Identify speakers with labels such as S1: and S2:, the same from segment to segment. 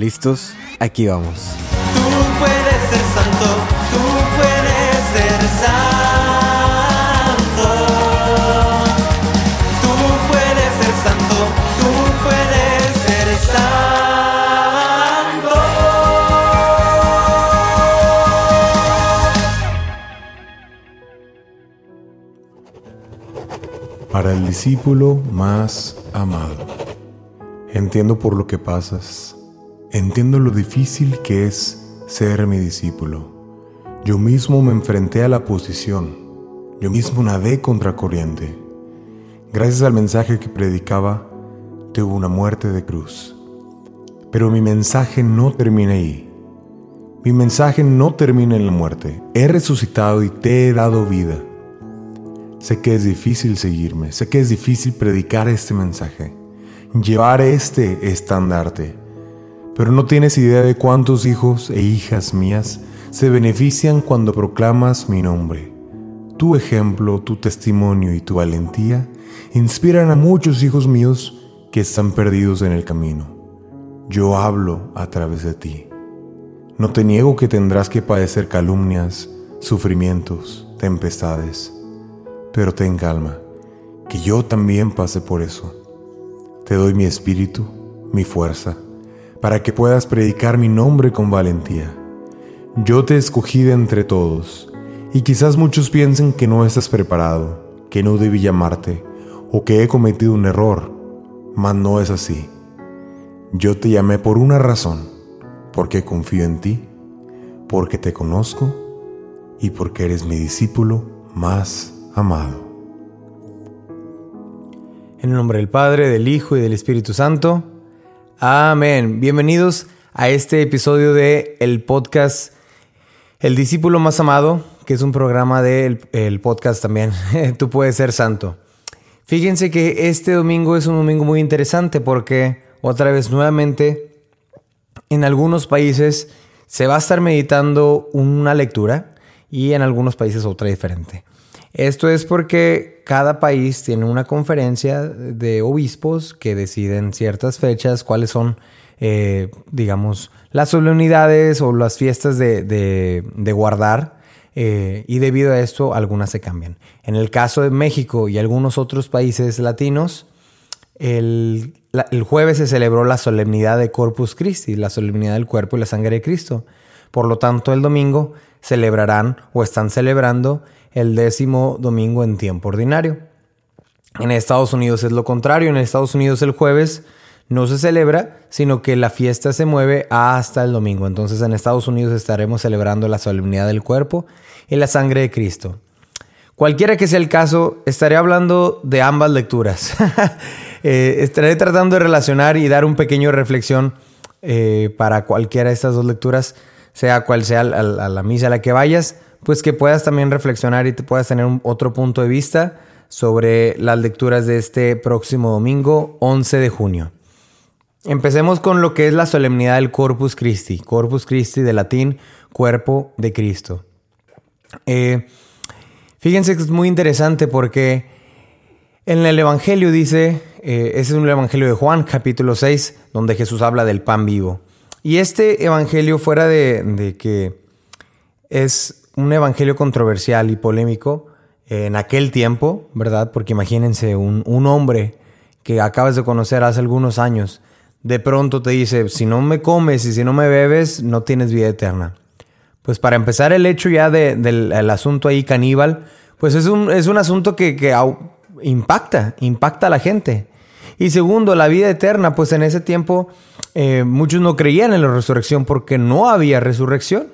S1: ¿Listos? Aquí vamos.
S2: Tú puedes ser santo, tú puedes ser santo. Tú puedes ser santo, tú puedes ser santo.
S3: Para el discípulo más amado. Entiendo por lo que pasas. Entiendo lo difícil que es ser mi discípulo. Yo mismo me enfrenté a la posición. Yo mismo nadé contra corriente. Gracias al mensaje que predicaba, tuve una muerte de cruz. Pero mi mensaje no termina ahí. Mi mensaje no termina en la muerte. He resucitado y te he dado vida. Sé que es difícil seguirme, sé que es difícil predicar este mensaje, llevar este estandarte, pero no tienes idea de cuántos hijos e hijas mías se benefician cuando proclamas mi nombre. Tu ejemplo, tu testimonio y tu valentía inspiran a muchos hijos míos que están perdidos en el camino. Yo hablo a través de ti. No te niego que tendrás que padecer calumnias, sufrimientos, tempestades pero ten calma, que yo también pasé por eso. Te doy mi espíritu, mi fuerza, para que puedas predicar mi nombre con valentía. Yo te escogí de entre todos, y quizás muchos piensen que no estás preparado, que no debí llamarte, o que he cometido un error, mas no es así. Yo te llamé por una razón, porque confío en ti, porque te conozco y porque eres mi discípulo más amado.
S1: En el nombre del Padre, del Hijo y del Espíritu Santo. Amén. Bienvenidos a este episodio de el podcast El discípulo más amado, que es un programa del el podcast también. Tú puedes ser santo. Fíjense que este domingo es un domingo muy interesante porque otra vez nuevamente en algunos países se va a estar meditando una lectura y en algunos países otra diferente. Esto es porque cada país tiene una conferencia de obispos que deciden ciertas fechas, cuáles son, eh, digamos, las solemnidades o las fiestas de, guardar. Eh, y debido a esto, algunas se cambian. En el caso de México y algunos otros países latinos, el, el jueves se celebró la solemnidad de Corpus Christi, la solemnidad del cuerpo y la sangre de Cristo. Por lo tanto, el domingo celebrarán o están celebrando el décimo domingo en tiempo ordinario. En Estados Unidos es lo contrario, en Estados Unidos el jueves no se celebra, sino que la fiesta se mueve hasta el domingo. Entonces en Estados Unidos estaremos celebrando la solemnidad del cuerpo y la sangre de Cristo. Cualquiera que sea el caso, estaré hablando de ambas lecturas. Eh, estaré tratando de relacionar y dar un pequeño reflexión eh, para cualquiera de estas dos lecturas, sea cual sea la misa a la que vayas pues que puedas también reflexionar y te puedas tener otro punto de vista sobre las lecturas de este próximo domingo, 11 de junio. Empecemos con lo que es la solemnidad del Corpus Christi. Corpus Christi de latín, cuerpo de Cristo. Eh, fíjense que es muy interesante porque en el Evangelio dice, eh, ese es un Evangelio de Juan, capítulo 6, donde Jesús habla del pan vivo. Y este Evangelio, fuera de que es un evangelio controversial y polémico en aquel tiempo, ¿verdad? Porque imagínense un, hombre que acabas de conocer hace algunos años, de pronto te dice, si no me comes y si no me bebes, no tienes vida eterna. Pues para empezar el hecho ya del asunto ahí caníbal, pues es un, es un asunto que, impacta, impacta a la gente. Y segundo, la vida eterna, pues en ese tiempo eh, muchos no creían en la resurrección porque no había resurrección,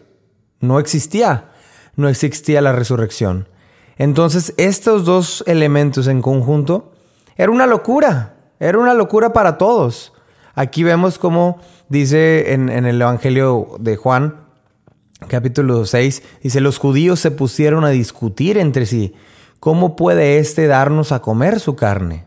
S1: no existía no existía la resurrección. Entonces, estos dos elementos en conjunto era una locura, era una locura para todos. Aquí vemos cómo dice en, el Evangelio de Juan, capítulo 6, dice, los judíos se pusieron a discutir entre sí, ¿cómo puede éste darnos a comer su carne?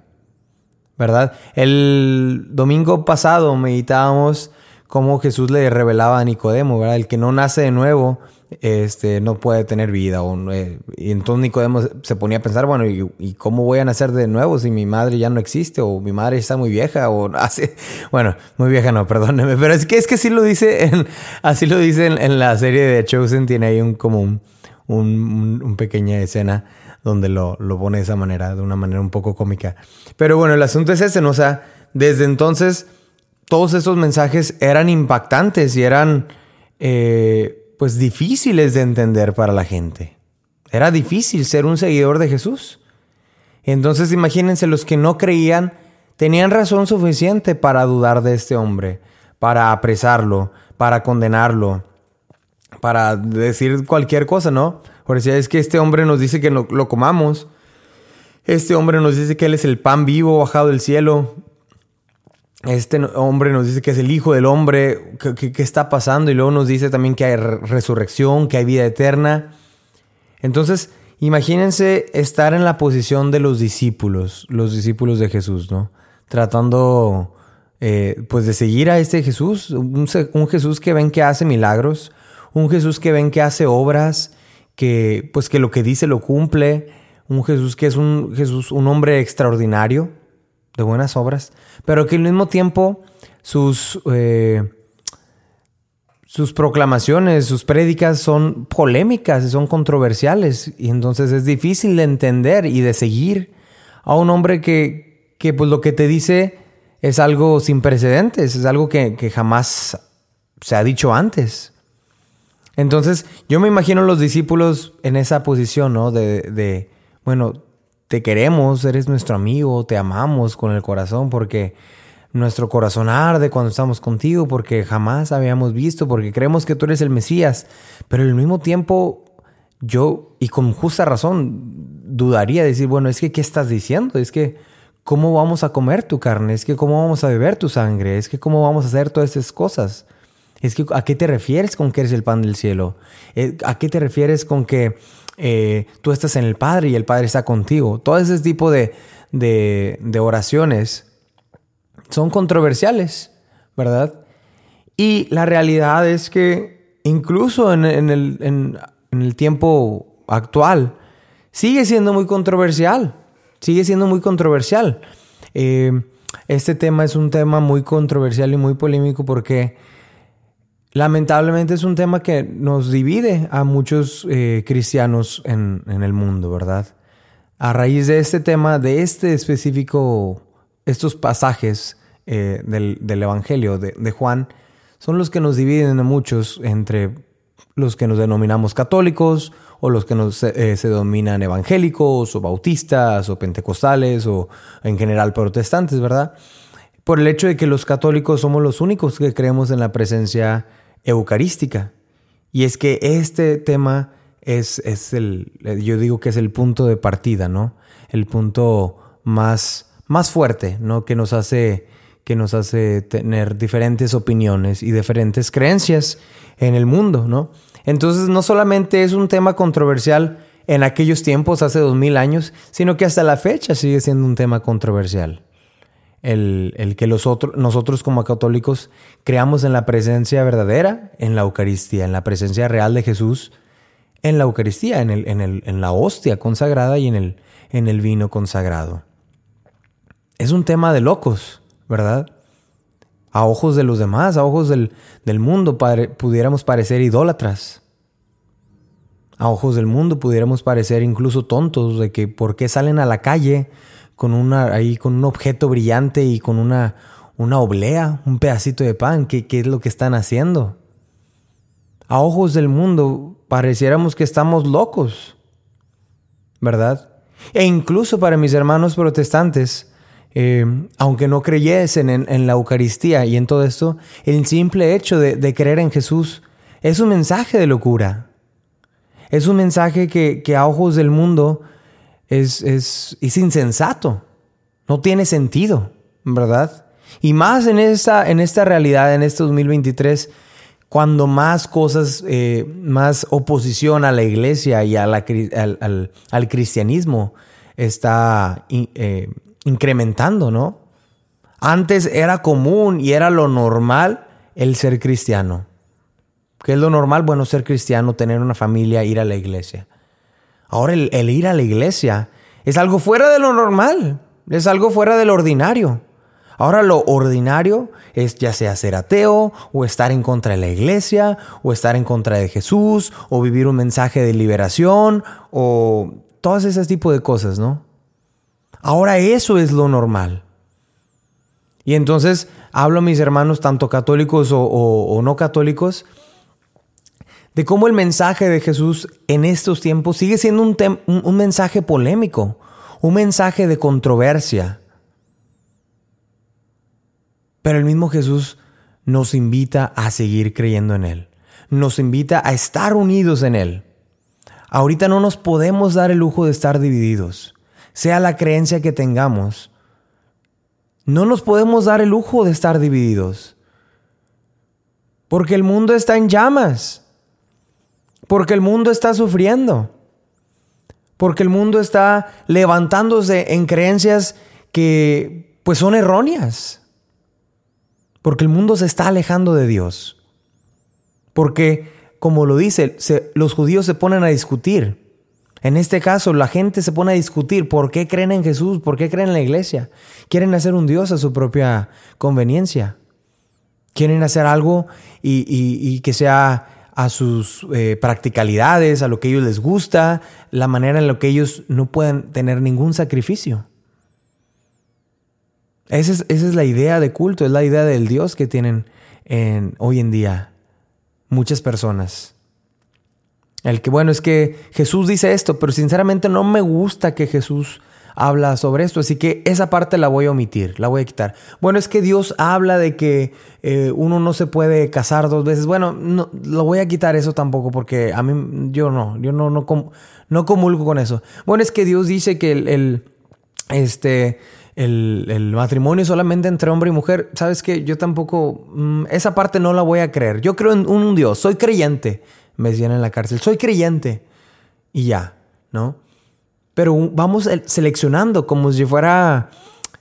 S1: ¿Verdad? El domingo pasado meditábamos cómo Jesús le revelaba a Nicodemo, ¿verdad? El que no nace de nuevo este, no puede tener vida. O, eh, y entonces Nicodemo se ponía a pensar, bueno, ¿y, ¿y, cómo voy a nacer de nuevo si mi madre ya no existe? O mi madre está muy vieja, o hace, bueno, muy vieja no, perdóneme, pero es que es que sí lo dice, en, así lo dice en, la serie de Chosen, tiene ahí un como un, un, un pequeña escena donde lo, lo, pone de esa manera, de una manera un poco cómica. Pero bueno, el asunto es ese, ¿no? O sea, desde entonces todos esos mensajes eran impactantes y eran... Eh, pues difíciles de entender para la gente. Era difícil ser un seguidor de Jesús. Entonces imagínense, los que no creían tenían razón suficiente para dudar de este hombre, para apresarlo, para condenarlo, para decir cualquier cosa, ¿no? Por si es que este hombre nos dice que lo, lo comamos. Este hombre nos dice que Él es el pan vivo bajado del cielo. Este hombre nos dice que es el Hijo del Hombre, ¿qué, está pasando? Y luego nos dice también que hay resurrección, que hay vida eterna. Entonces, imagínense estar en la posición de los discípulos, los discípulos de Jesús, ¿no? Tratando, eh, pues, de seguir a este Jesús, un, un, Jesús que ven que hace milagros, un Jesús que ven que hace obras, que, pues, que lo que dice lo cumple, un Jesús que es un Jesús, un hombre extraordinario, de buenas obras, pero que al mismo tiempo sus, eh, sus proclamaciones, sus prédicas son polémicas son controversiales. Y entonces es difícil de entender y de seguir a un hombre que, que pues lo que te dice es algo sin precedentes, es algo que, que jamás se ha dicho antes. Entonces yo me imagino los discípulos en esa posición, ¿no? De, de bueno, te queremos, eres nuestro amigo, te amamos con el corazón porque nuestro corazón arde cuando estamos contigo porque jamás habíamos visto, porque creemos que tú eres el Mesías, pero al mismo tiempo yo, y con justa razón, dudaría decir, bueno, es que ¿qué estás diciendo? Es que ¿cómo vamos a comer tu carne? Es que ¿cómo vamos a beber tu sangre? Es que ¿cómo vamos a hacer todas esas cosas? Es que ¿a qué te refieres con que eres el pan del cielo? Eh, ¿A qué te refieres con que eh, tú estás en el Padre y el Padre está contigo. Todo ese tipo de, de, oraciones son controversiales, ¿verdad? Y la realidad es que incluso en, el, en, el, tiempo actual sigue siendo muy controversial, sigue siendo muy controversial. Eh, este tema es un tema muy controversial y muy polémico porque Lamentablemente es un tema que nos divide a muchos eh, cristianos en, el mundo, ¿verdad? A raíz de este tema, de este específico, estos pasajes eh, del, Evangelio de, Juan, son los que nos dividen a muchos entre los que nos denominamos católicos o los que nos, eh, se denominan evangélicos o bautistas o pentecostales o en general protestantes, ¿verdad? Por el hecho de que los católicos somos los únicos que creemos en la presencia eucarística. Y es que este tema es, es, el, yo digo que es el punto de partida, ¿no? El punto más, más fuerte, ¿no? Que nos hace, que nos hace tener diferentes opiniones y diferentes creencias en el mundo, ¿no? Entonces no solamente es un tema controversial en aquellos tiempos, hace dos mil años, sino que hasta la fecha sigue siendo un tema controversial el, que los otros, nosotros como católicos creamos en la presencia verdadera, en la Eucaristía, en la presencia real de Jesús, en la Eucaristía, en, el, en, el, en la hostia consagrada y en el, en el vino consagrado. Es un tema de locos, ¿verdad? A ojos de los demás, a ojos del, del mundo, pudiéramos parecer idólatras. A ojos del mundo pudiéramos parecer incluso tontos de que por qué salen a la calle con una ahí con un objeto brillante y con una una oblea, un pedacito de pan, ¿qué, qué es lo que están haciendo? A ojos del mundo pareciéramos que estamos locos, ¿verdad? E incluso para mis hermanos protestantes, eh, aunque no creyesen en, la Eucaristía y en todo esto, el simple hecho de, creer en Jesús es un mensaje de locura. Es un mensaje que, que a ojos del mundo es, es, es insensato, no tiene sentido, ¿verdad? Y más en esta, en esta realidad, en este 2023, cuando más cosas, eh, más oposición a la iglesia y a la, al, al, cristianismo está eh, incrementando, ¿no? Antes era común y era lo normal el ser cristiano. ¿Qué es lo normal? Bueno, ser cristiano, tener una familia, ir a la iglesia. Ahora el, ir a la iglesia es algo fuera de lo normal, es algo fuera del ordinario. Ahora lo ordinario es ya sea ser ateo o estar en contra de la iglesia o estar en contra de Jesús o vivir un mensaje de liberación o todas ese tipo de cosas, ¿no? Ahora eso es lo normal. Y entonces hablo a mis hermanos, tanto católicos o, no católicos, de cómo el mensaje de Jesús en estos tiempos sigue siendo un, mensaje polémico, un mensaje de controversia. Pero el mismo Jesús nos invita a seguir creyendo en Él. Nos invita a estar unidos en Él. Ahorita no nos podemos dar el lujo de estar divididos. Sea la creencia que tengamos, no nos podemos dar el lujo de estar divididos. Porque el mundo está en llamas. Porque el mundo está sufriendo. Porque el mundo está levantándose en creencias que pues son erróneas. Porque el mundo se está alejando de Dios. Porque, como lo dice, los judíos se ponen a discutir. En este caso, la gente se pone a discutir por qué creen en Jesús, por qué creen en la iglesia. Quieren hacer un Dios a su propia conveniencia. Quieren hacer algo y, que sea a sus eh, practicalidades, a lo que ellos les gusta, la manera en la que ellos no pueden tener ningún sacrificio. Esa es, la idea de culto, es la idea del Dios que tienen en, hoy en día muchas personas. El que, bueno, es que Jesús dice esto, pero sinceramente no me gusta que Jesús habla sobre esto, así que esa parte la voy a omitir, la voy a quitar. Bueno, es que Dios habla de que eh, uno no se puede casar dos veces. Bueno, no, lo voy a quitar eso tampoco porque a mí yo no, yo no, no, no comulgo con eso. Bueno, es que Dios dice que el, el este, el, matrimonio solamente entre hombre y mujer, sabes que yo tampoco, mm, esa parte no la voy a creer. Yo creo en un, Dios, soy creyente, me decían en la cárcel, soy creyente y ya, ¿no? Pero vamos seleccionando como si fuera,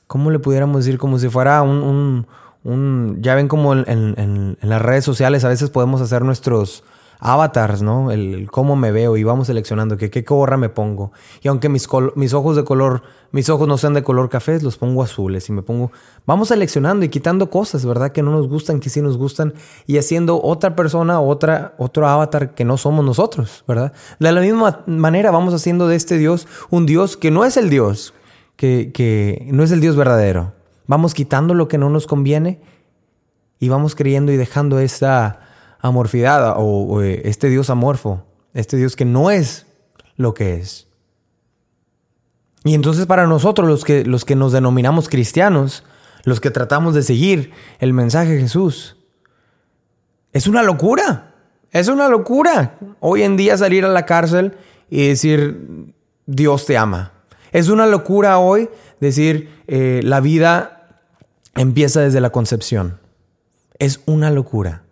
S1: ¿cómo le pudiéramos decir? Como si fuera un, un, ya ven como en, en las redes sociales a veces podemos hacer nuestros avatars, ¿no? El, cómo me veo y vamos seleccionando que qué gorra me pongo. Y aunque mis, mis ojos de color, mis ojos no sean de color café, los pongo azules y me pongo, vamos seleccionando y quitando cosas, ¿verdad? Que no nos gustan, que sí nos gustan y haciendo otra persona, otra, otro avatar que no somos nosotros, ¿verdad? De la misma manera vamos haciendo de este Dios un Dios que no es el Dios, que, que no es el Dios verdadero. Vamos quitando lo que no nos conviene y vamos creyendo y dejando esta amorfidad o, eh, este Dios amorfo, este Dios que no es lo que es. Y entonces para nosotros los que, los que nos denominamos cristianos, los que tratamos de seguir el mensaje de Jesús, es una locura, es una locura hoy en día salir a la cárcel y decir Dios te ama. Es una locura hoy decir eh, la vida empieza desde la concepción. Es una locura.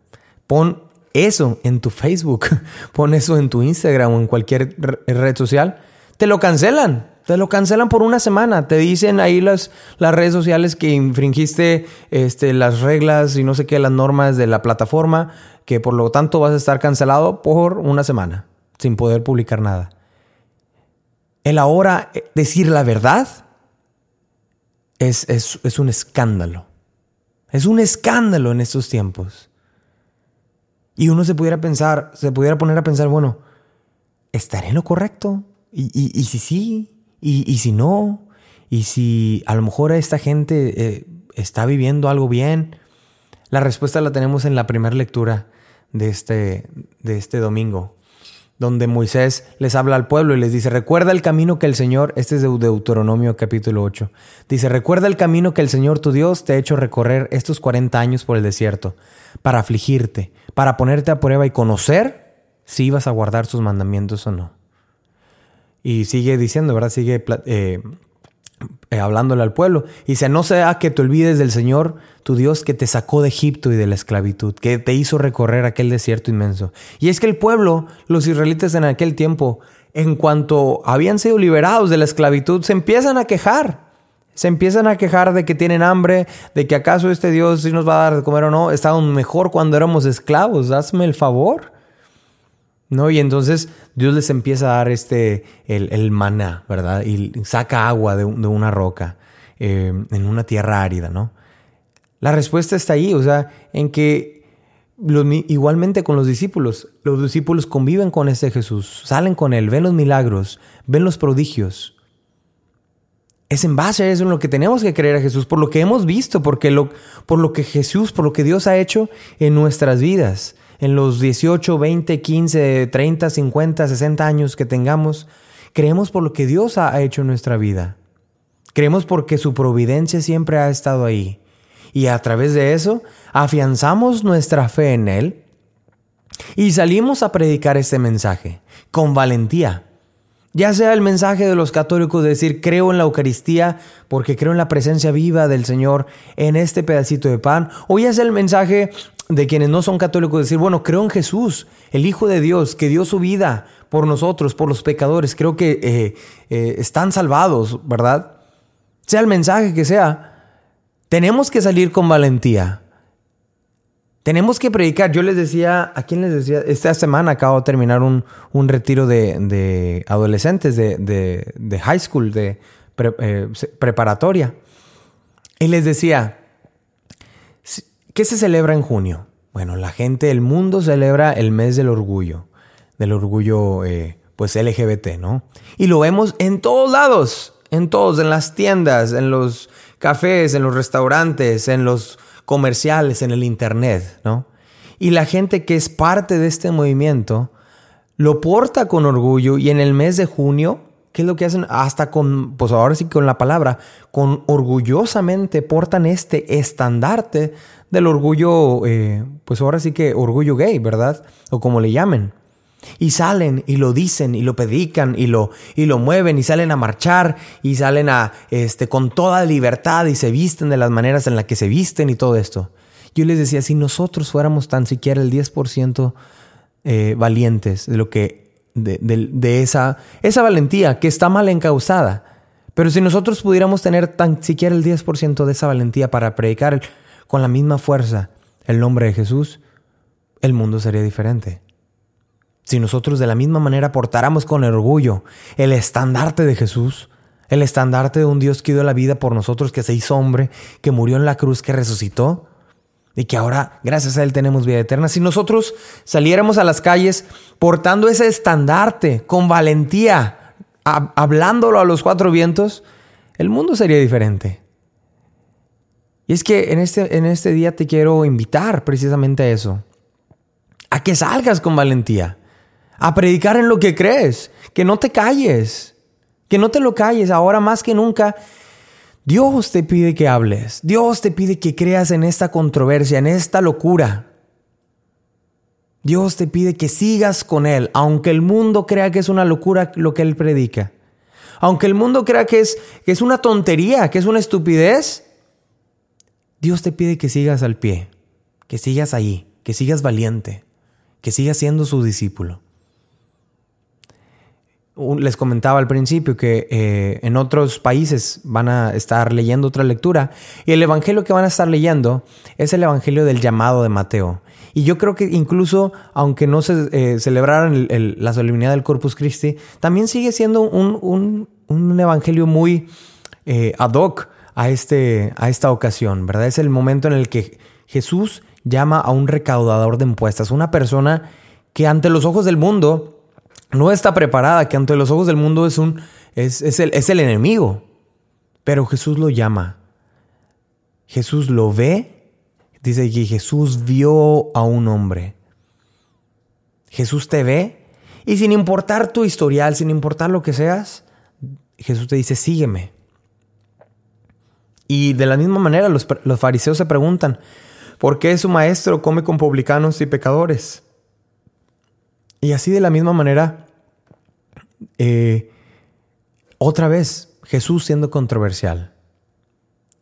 S1: Pon eso en tu Facebook, pon eso en tu Instagram o en cualquier red social, te lo cancelan. Te lo cancelan por una semana. Te dicen ahí las, las redes sociales que infringiste este, las reglas y no sé qué, las normas de la plataforma, que por lo tanto vas a estar cancelado por una semana, sin poder publicar nada. El ahora eh, decir la verdad es, es, es un escándalo. Es un escándalo en estos tiempos. Y uno se pudiera pensar, se pudiera poner a pensar, bueno, ¿estaré en lo correcto? Y, y, si sí, y, si no, y si a lo mejor esta gente eh, está viviendo algo bien. La respuesta la tenemos en la primera lectura de este, de este domingo, donde Moisés les habla al pueblo y les dice, recuerda el camino que el Señor, este es de Deuteronomio capítulo 8, dice, recuerda el camino que el Señor tu Dios te ha hecho recorrer estos 40 años por el desierto, para afligirte, para ponerte a prueba y conocer si ibas a guardar sus mandamientos o no. Y sigue diciendo, ¿verdad? Sigue eh, eh, hablándole al pueblo. Y dice, no sea que te olvides del Señor, tu Dios, que te sacó de Egipto y de la esclavitud, que te hizo recorrer aquel desierto inmenso. Y es que el pueblo, los israelitas en aquel tiempo, en cuanto habían sido liberados de la esclavitud, se empiezan a quejar. Se empiezan a quejar de que tienen hambre, de que acaso este Dios sí nos va a dar de comer o no. Estábamos mejor cuando éramos esclavos, hazme el favor. ¿No? Y entonces Dios les empieza a dar este, el, el maná, ¿verdad? Y saca agua de, de una roca eh, en una tierra árida, ¿no? La respuesta está ahí, o sea, en que igualmente con los discípulos, los discípulos conviven con este Jesús, salen con él, ven los milagros, ven los prodigios. Es en base a eso en lo que tenemos que creer a Jesús, por lo que hemos visto, porque por lo que Jesús, por lo que Dios ha hecho en nuestras vidas, en los 18, 20, 15, 30, 50, 60 años que tengamos. Creemos por lo que Dios ha hecho en nuestra vida. Creemos porque su providencia siempre ha estado ahí. Y a través de eso afianzamos nuestra fe en Él y salimos a predicar este mensaje con valentía. Ya sea el mensaje de los católicos de decir creo en la Eucaristía porque creo en la presencia viva del Señor en este pedacito de pan, o ya sea el mensaje de quienes no son católicos de decir, bueno, creo en Jesús, el Hijo de Dios, que dio su vida por nosotros, por los pecadores, creo que eh, eh, están salvados, ¿verdad? Sea el mensaje que sea, tenemos que salir con valentía. Tenemos que predicar. Yo les decía, ¿a quién les decía? Esta semana acabo de terminar un, retiro de, adolescentes de, high school, de eh, preparatoria. Y les decía, ¿qué se celebra en junio? Bueno, la gente del mundo celebra el mes del orgullo, del orgullo eh, pues LGBT, ¿no? Y lo vemos en todos lados, en todos, en las tiendas, en los cafés, en los restaurantes, en los comerciales, en el Internet, ¿no? Y la gente que es parte de este movimiento lo porta con orgullo y en el mes de junio, ¿qué es lo que hacen? Hasta con, pues ahora sí con la palabra, con orgullosamente portan este estandarte del orgullo, eh, pues ahora sí que orgullo gay, ¿verdad? O como le llamen. Y salen y lo dicen y lo predican y lo, y lo mueven y salen a marchar y salen a, este, con toda libertad y se visten de las maneras en las que se visten y todo esto. Yo les decía, si nosotros fuéramos tan siquiera el 10% eh, valientes de lo que, de, de, esa, esa valentía que está mal encausada, pero si nosotros pudiéramos tener tan siquiera el 10% de esa valentía para predicar con la misma fuerza el nombre de Jesús, el mundo sería diferente. Si nosotros de la misma manera portáramos con orgullo el estandarte de Jesús, el estandarte de un Dios que dio la vida por nosotros, que se hizo hombre, que murió en la cruz, que resucitó, y que ahora, gracias a Él, tenemos vida eterna. Si nosotros saliéramos a las calles portando ese estandarte con valentía, hablándolo a los cuatro vientos, el mundo sería diferente. Y es que en este, en este día te quiero invitar precisamente a eso, a que salgas con valentía a predicar en lo que crees, que no te calles, que no te lo calles, ahora más que nunca. Dios te pide que hables, Dios te pide que creas en esta controversia, en esta locura. Dios te pide que sigas con Él, aunque el mundo crea que es una locura lo que Él predica. Aunque el mundo crea que es, que es una tontería, que es una estupidez, Dios te pide que sigas al pie, que sigas ahí, que sigas valiente, que sigas siendo su discípulo les comentaba al principio que eh, en otros países van a estar leyendo otra lectura y el evangelio que van a estar leyendo es el evangelio del llamado de Mateo. Y yo creo que incluso, aunque no se eh, celebraran la solemnidad del Corpus Christi, también sigue siendo un, evangelio muy eh, ad hoc a, este, a esta ocasión, ¿verdad? Es el momento en el que Jesús llama a un recaudador de impuestas, una persona que ante los ojos del mundo no está preparada, que ante los ojos del mundo es, un, es, el, enemigo. Pero Jesús lo llama. Jesús lo ve. Dice que Jesús vio a un hombre. Jesús te ve y sin importar tu historial, sin importar lo que seas, Jesús te dice, sígueme. Y de la misma manera los, los fariseos se preguntan, ¿por qué su maestro come con publicanos y pecadores? Y así de la misma manera, eh, otra vez, Jesús siendo controversial.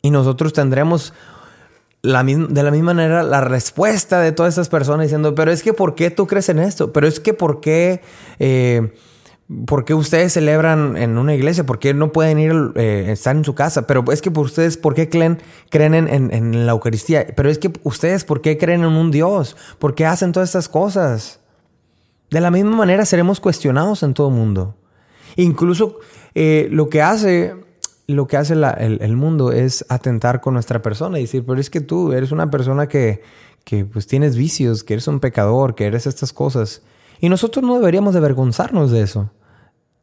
S1: Y nosotros tendremos de la misma manera la respuesta de todas esas personas diciendo, pero es que ¿por qué tú crees en esto? Pero es que ¿por qué, eh, ¿Por qué ustedes celebran en una iglesia? ¿Por qué no pueden ir eh, estar en su casa? Pero es que por ustedes, ¿por qué creen, creen en, en- en la Eucaristía? Pero es que ustedes, ¿por qué creen en un Dios? ¿Por qué hacen todas estas cosas? De la misma manera seremos cuestionados en todo mundo. Incluso eh, lo que hace, lo que hace el, el mundo es atentar con nuestra persona y decir, pero es que tú eres una persona que, que pues tienes vicios, que eres un pecador, que eres estas cosas. Y nosotros no deberíamos de avergonzarnos de eso,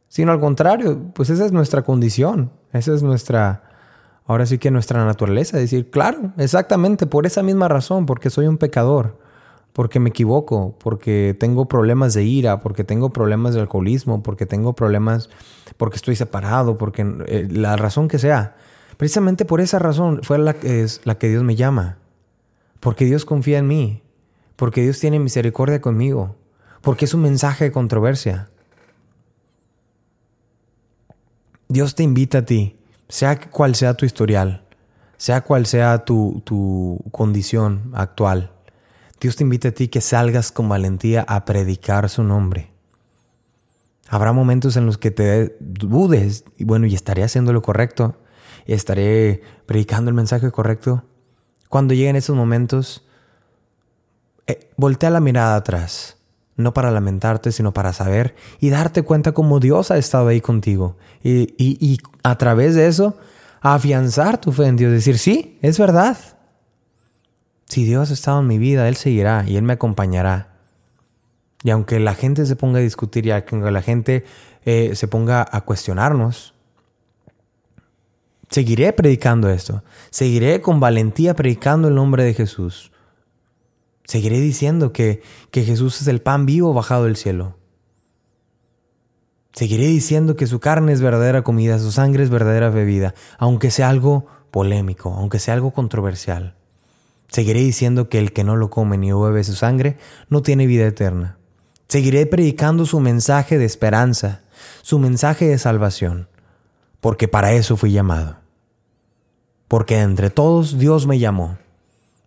S1: sino al contrario, pues esa es nuestra condición, esa es nuestra, ahora sí que nuestra naturaleza, decir, claro, exactamente, por esa misma razón, porque soy un pecador, porque me equivoco, porque tengo problemas de ira, porque tengo problemas de alcoholismo, porque tengo problemas, porque estoy separado, porque eh, la razón que sea. Precisamente por esa razón fue la, es la que Dios me llama. Porque Dios confía en mí. Porque Dios tiene misericordia conmigo. Porque es un mensaje de controversia. Dios te invita a ti, sea cual sea tu historial, sea cual sea tu, tu condición actual. Dios te invita a ti que salgas con valentía a predicar su nombre. Habrá momentos en los que te dudes y bueno, y estaré haciendo lo correcto, y estaré predicando el mensaje correcto. Cuando lleguen esos momentos, eh, voltea la mirada atrás, no para lamentarte, sino para saber y darte cuenta cómo Dios ha estado ahí contigo. Y, y- y a través de eso, afianzar tu fe en Dios, decir, sí, es verdad. Si Dios ha estado en mi vida, Él seguirá y Él me acompañará. Y aunque la gente se ponga a discutir y aunque la gente eh, se ponga a cuestionarnos, seguiré predicando esto. Seguiré con valentía predicando el nombre de Jesús. Seguiré diciendo que, que Jesús es el pan vivo bajado del cielo. Seguiré diciendo que su carne es verdadera comida, su sangre es verdadera bebida, aunque sea algo polémico, aunque sea algo controversial. Seguiré diciendo que el que no lo come ni bebe su sangre no tiene vida eterna. Seguiré predicando su mensaje de esperanza, su mensaje de salvación, porque para eso fui llamado. Porque entre todos Dios me llamó.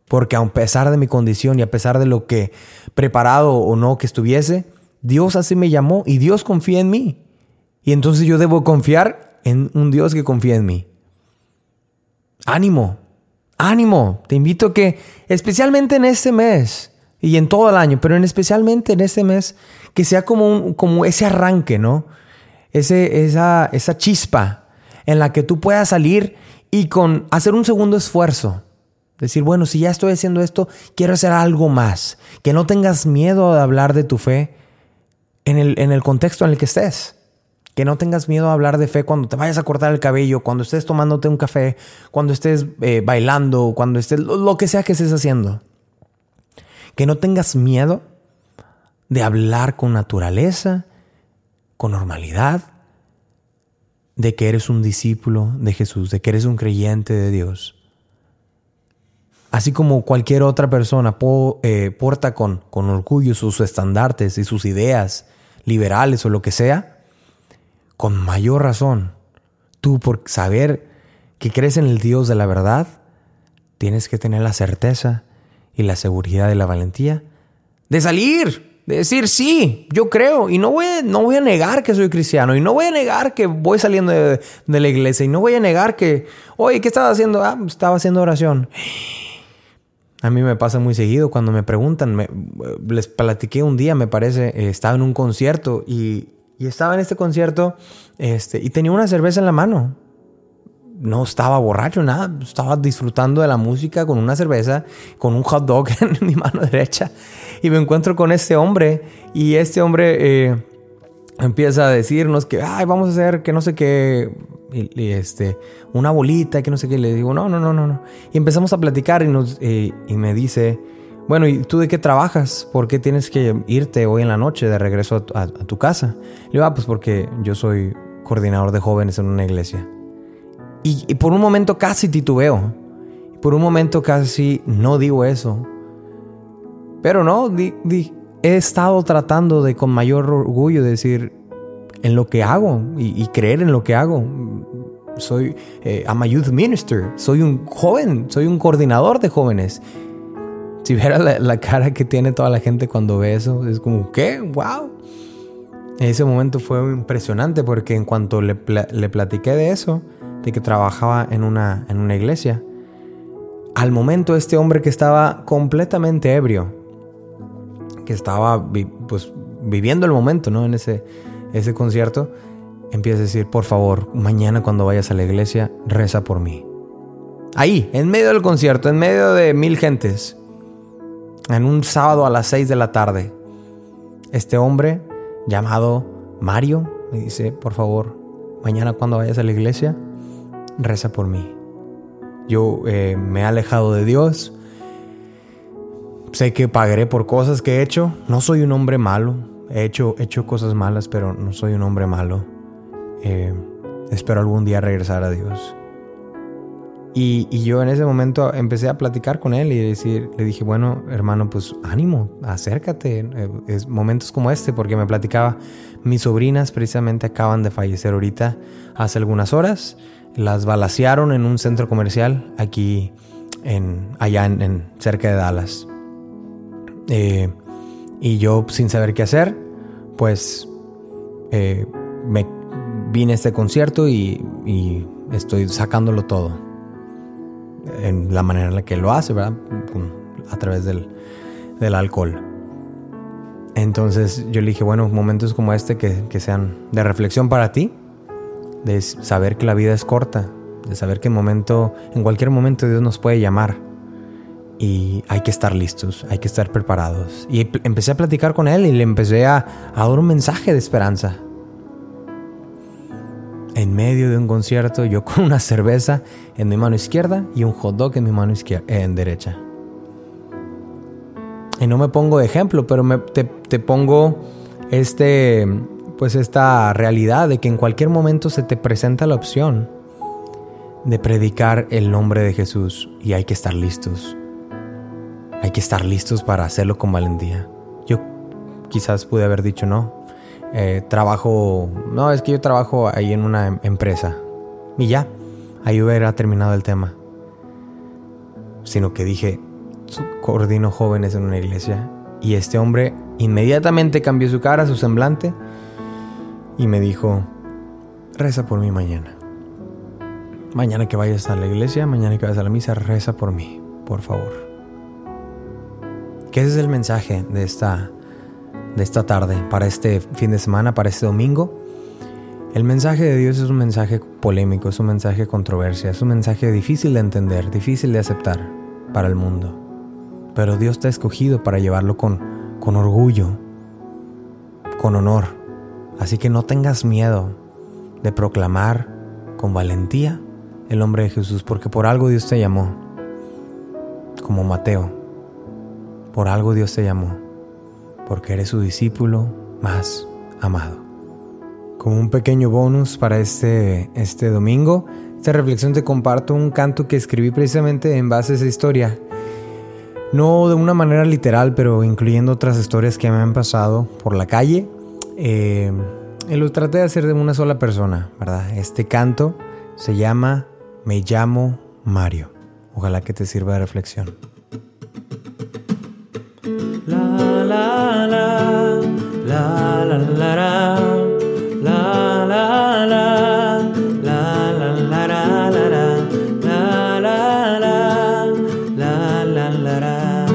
S1: Porque a pesar de mi condición y a pesar de lo que preparado o no que estuviese, Dios así me llamó y Dios confía en mí. Y entonces yo debo confiar en un Dios que confía en mí. Ánimo, ánimo. Te invito a que, especialmente en este mes y en todo el año, pero en especialmente en este mes, que sea como, un- como ese arranque, ¿no? Ese, esa, esa chispa en la que tú puedas salir y con hacer un segundo esfuerzo. Decir, bueno, si ya estoy haciendo esto, quiero hacer algo más. Que no tengas miedo de hablar de tu fe en el, en el contexto en el que estés. Que no tengas miedo a hablar de fe cuando te vayas a cortar el cabello, cuando estés tomándote un café, cuando estés eh, bailando, cuando estés, lo, que sea que estés haciendo. Que no tengas miedo de hablar con naturaleza, con normalidad, de que eres un discípulo de Jesús, de que eres un creyente de Dios. Así como cualquier otra persona eh, porta con, con orgullo sus estandartes y sus ideas liberales o lo que sea, con mayor razón, tú por saber que crees en el Dios de la verdad, tienes que tener la certeza y la seguridad y la valentía de salir, de decir sí, yo creo y no voy, no voy a negar que soy cristiano y no voy a negar que voy saliendo de, de la iglesia y no voy a negar que, oye, ¿qué estaba haciendo? Ah, estaba haciendo oración. A mí me pasa muy seguido cuando me preguntan, les platiqué un día, me parece, eh, estaba en un concierto y, y estaba en este concierto este, y tenía una cerveza en la mano. No estaba borracho, nada, estaba disfrutando de la música con una cerveza, con un hot dog en mi mano derecha y me encuentro con este hombre y este hombre eh, empieza a decirnos que, ay, vamos a hacer que no sé qué, y, y, este, una bolita, que no sé qué. Y le digo, no, no, no, no, no. Y empezamos a platicar y, nos, eh, y me dice, bueno, ¿y tú de qué trabajas? ¿Por qué tienes que irte hoy en la noche de regreso a, tu- casa? Le digo, ah, pues porque yo soy coordinador de jóvenes en una iglesia. Y, por un momento casi titubeo. Por un momento casi no digo eso. Pero no, he estado tratando de con mayor orgullo decir en lo que hago y, creer en lo que hago. Soy eh, I'm youth minister, soy un joven, soy un coordinador de jóvenes. Si viera la, cara que tiene toda la gente cuando ve eso, es como, ¿qué? ¡Wow! Ese momento fue impresionante porque en cuanto le, le platiqué de eso, de que trabajaba en una, en una iglesia, al momento este hombre que estaba completamente ebrio, que estaba pues, viviendo el momento, ¿no? En ese, ese concierto, empieza a decir, por favor, mañana cuando vayas a la iglesia, reza por mí. Ahí, en medio del concierto, en medio de mil gentes, en un sábado a las 6 de la tarde, este hombre llamado Mario me dice, por favor, mañana cuando vayas a la iglesia, reza por mí. Yo eh, me he alejado de Dios. Sé que pagaré por cosas que he hecho. No soy un hombre malo. He hecho, he hecho cosas malas, pero no soy un hombre malo. Eh, espero algún día regresar a Dios. Y, yo en ese momento empecé a platicar con él y decir, le dije, bueno, hermano, pues ánimo, acércate. Eh, momentos como este, porque me platicaba, mis sobrinas precisamente acaban de fallecer ahorita, hace algunas horas. Las balacearon en un centro comercial aquí, en, allá en- cerca de Dallas. Eh, y yo, sin saber qué hacer, pues eh, me vine a este concierto y, y estoy sacándolo todo en la manera en la que lo hace, ¿verdad? A través del, del alcohol. Entonces yo le dije, bueno, momentos como este que, que sean de reflexión para ti, de saber que la vida es corta, de saber que en, momento, en cualquier momento Dios nos puede llamar y hay que estar listos, hay que estar preparados. Y empecé a platicar con él y le empecé a, a dar un mensaje de esperanza. En medio de un concierto, yo con una cerveza en mi mano izquierda y un hot dog en mi mano izquierda, en derecha. Y no me pongo de ejemplo, pero me- te, te pongo este, pues esta realidad de que en cualquier momento se te presenta la opción de predicar el nombre de Jesús y hay que estar listos. Hay que estar listos para hacerlo con valentía. Yo quizás pude haber dicho no. Eh, trabajo, no, es que yo trabajo ahí en una em- empresa. Y ya, ahí hubiera terminado el tema. Sino que dije, coordino jóvenes en una iglesia. Y este hombre inmediatamente cambió su cara, su semblante. Y me dijo, reza por mí mañana. Mañana que vayas a la iglesia, mañana que vayas a la misa, reza por mí, por favor. Que ese es el mensaje de esta, de esta tarde, para este fin de semana, para este domingo. El mensaje de Dios es un mensaje polémico, es un mensaje de controversia, es un mensaje difícil de entender, difícil de aceptar para el mundo. Pero Dios te ha escogido para llevarlo con, con orgullo, con honor. Así que no tengas miedo de proclamar con valentía el nombre de Jesús, porque por algo Dios te llamó, como Mateo. Por algo Dios te llamó, porque eres su discípulo más amado. Como un pequeño bonus para este, este domingo, esta reflexión te comparto un canto que escribí precisamente en base a esa historia. No de una manera literal, pero incluyendo otras historias que me han pasado por la calle. Eh, lo traté de hacer de una sola persona, ¿verdad? Este canto se llama Me llamo Mario. Ojalá que te sirva de reflexión.
S2: la la la la la la la, la, la, la, la, la, la, la, la, la.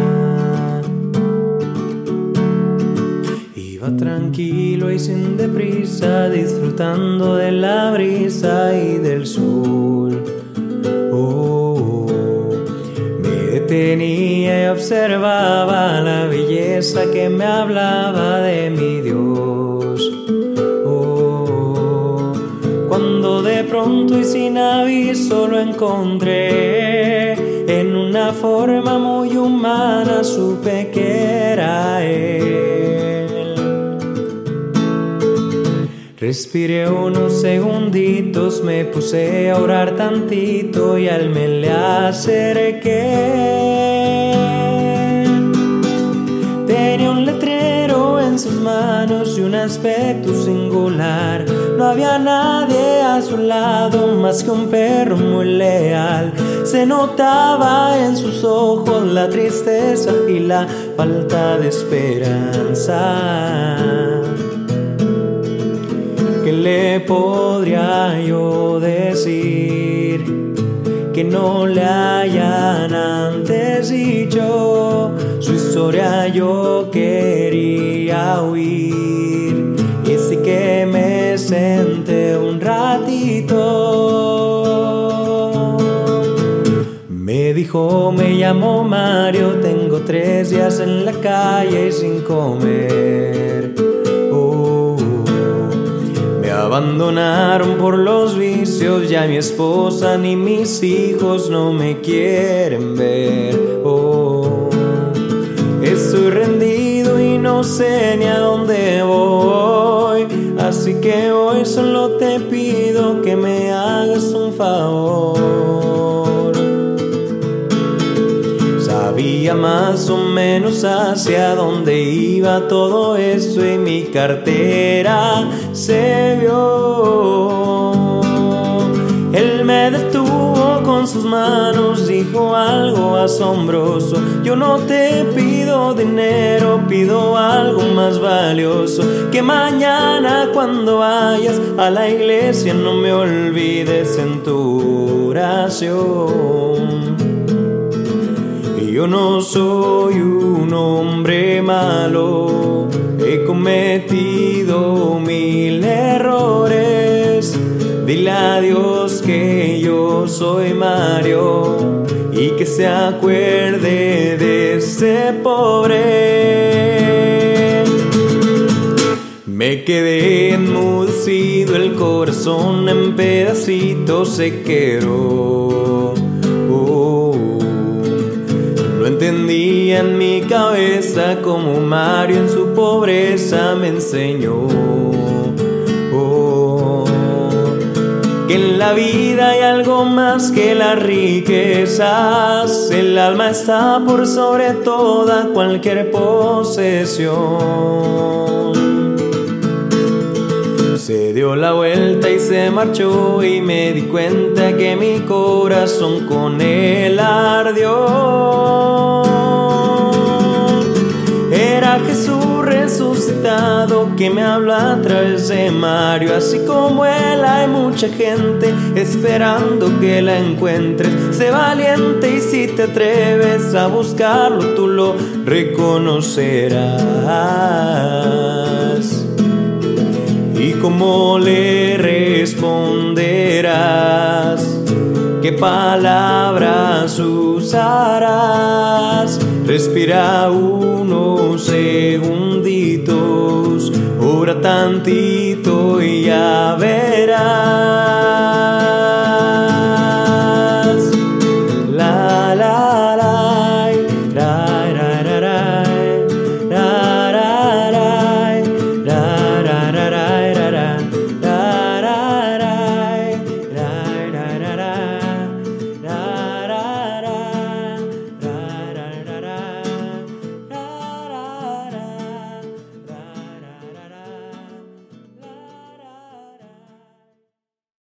S2: Iba tranquilo y sin deprisa, disfrutando de la brisa y del sol. Me detenía y observaba la belleza que me hablaba de mi Dios. Oh, cuando de pronto y sin aviso lo encontré en una forma muy humana, supe que Respiré unos segunditos, me puse a orar tantito y al me le acerqué. Tenía un letrero en sus manos y un aspecto singular. No había nadie a su lado más que un perro muy leal. Se notaba en sus ojos la tristeza y la falta de esperanza. Podría yo decir que no le hayan antes dicho? Su historia yo quería oír y sí que me senté un ratito. Me dijo, me llamo Mario, tengo tres días en la calle sin comer. Abandonaron por los vicios, ya mi esposa ni mis hijos no me quieren ver. Oh, estoy rendido y no sé ni a dónde voy. Así que hoy solo te pido que me hagas un favor. Más o menos hacia dónde iba todo eso y mi cartera se vio. Él me detuvo con sus manos, dijo algo asombroso. Yo no te pido dinero, pido algo más valioso. Que mañana cuando vayas a la iglesia no me olvides en tu oración. Yo no soy un hombre malo, he cometido mil errores. Dile a Dios que yo soy Mario y que se acuerde de ese pobre. Me quedé enmudecido, el corazón en pedacitos se quedó. Entendía en mi cabeza como Mario en su pobreza me enseñó. Oh, que en la vida hay algo más que las riquezas. El alma está por sobre toda cualquier posesión. Dio la vuelta y se marchó y me di cuenta que mi corazón con él ardió. Era Jesús resucitado que me habla a través de Mario. Así como él hay mucha gente esperando que la encuentres. Sé valiente y si te atreves a buscarlo tú lo reconocerás. ¿Y cómo le responderás? ¿Qué palabras usarás? Respira unos segunditos, ora tantito y ya verás.